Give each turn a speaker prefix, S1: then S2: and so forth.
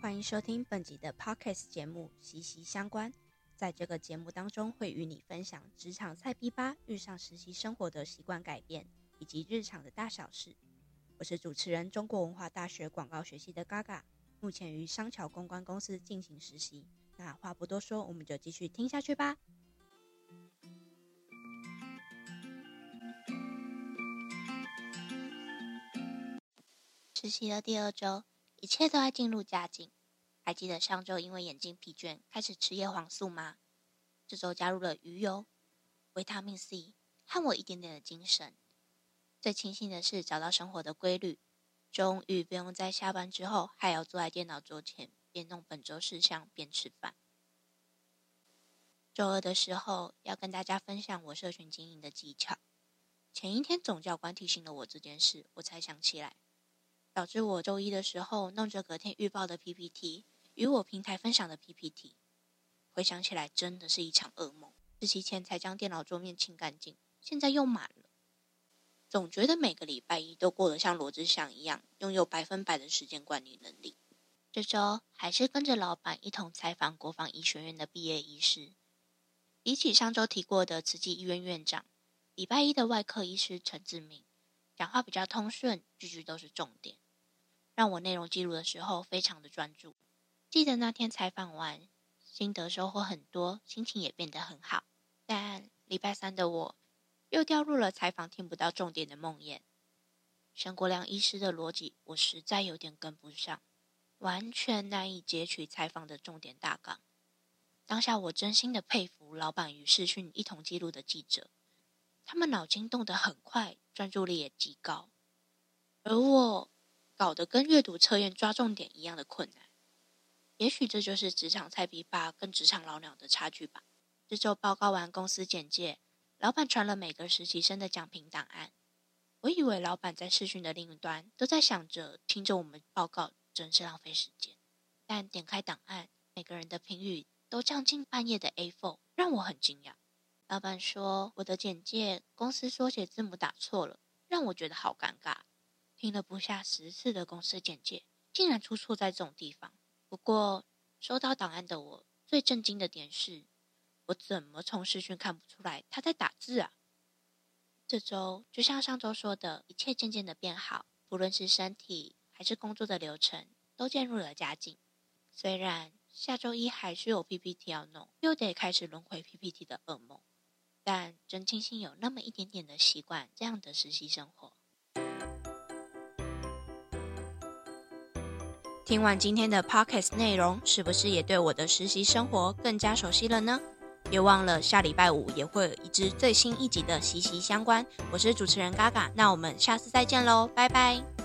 S1: 欢迎收听本集的 Podcast 节目《息息相关》。在这个节目当中，会与你分享职场菜逼吧遇上实习生活的习惯改变，以及日常的大小事。我是主持人，中国文化大学广告学系的 Gaga，目前于商桥公关公司进行实习。那话不多说，我们就继续听下去吧。实习的第二周，一切都在进入佳境。还记得上周因为眼睛疲倦开始吃叶黄素吗？这周加入了鱼油、维他命 C，和我一点点的精神。最庆幸的是找到生活的规律，终于不用在下班之后还要坐在电脑桌前边弄本周事项边吃饭。周二的时候要跟大家分享我社群经营的技巧。前一天总教官提醒了我这件事，我才想起来，导致我周一的时候弄着隔天预报的 PPT。与我平台分享的 PPT，回想起来真的是一场噩梦。实习前才将电脑桌面清干净，现在又满了。总觉得每个礼拜一都过得像罗志祥一样，拥有百分百的时间管理能力。这周还是跟着老板一同采访国防医学院的毕业医师。比起上周提过的慈济医院院长，礼拜一的外科医师陈志明，讲话比较通顺，句句都是重点，让我内容记录的时候非常的专注。记得那天采访完，心得收获很多，心情也变得很好。但礼拜三的我，又掉入了采访听不到重点的梦魇。沈国良医师的逻辑，我实在有点跟不上，完全难以截取采访的重点大纲。当下我真心的佩服老板与视讯一同记录的记者，他们脑筋动得很快，专注力也极高，而我搞得跟阅读测验抓重点一样的困难。也许这就是职场菜逼吧跟职场老鸟的差距吧。这周报告完公司简介，老板传了每个实习生的奖评档案。我以为老板在视讯的另一端都在想着听着我们报告，真是浪费时间。但点开档案，每个人的评语都将近半页的 A4，让我很惊讶。老板说我的简介公司缩写字母打错了，让我觉得好尴尬。听了不下十次的公司简介，竟然出错在这种地方。不过，收到档案的我最震惊的点是，我怎么从视讯看不出来他在打字啊？这周就像上周说的，一切渐渐的变好，不论是身体还是工作的流程，都渐入了佳境。虽然下周一还是有 PPT 要弄，又得开始轮回 PPT 的噩梦，但真庆幸有那么一点点的习惯这样的实习生活。听完今天的 podcast 内容，是不是也对我的实习生活更加熟悉了呢？别忘了下礼拜五也会有一支最新一集的息息相关。我是主持人嘎嘎，那我们下次再见喽，拜拜。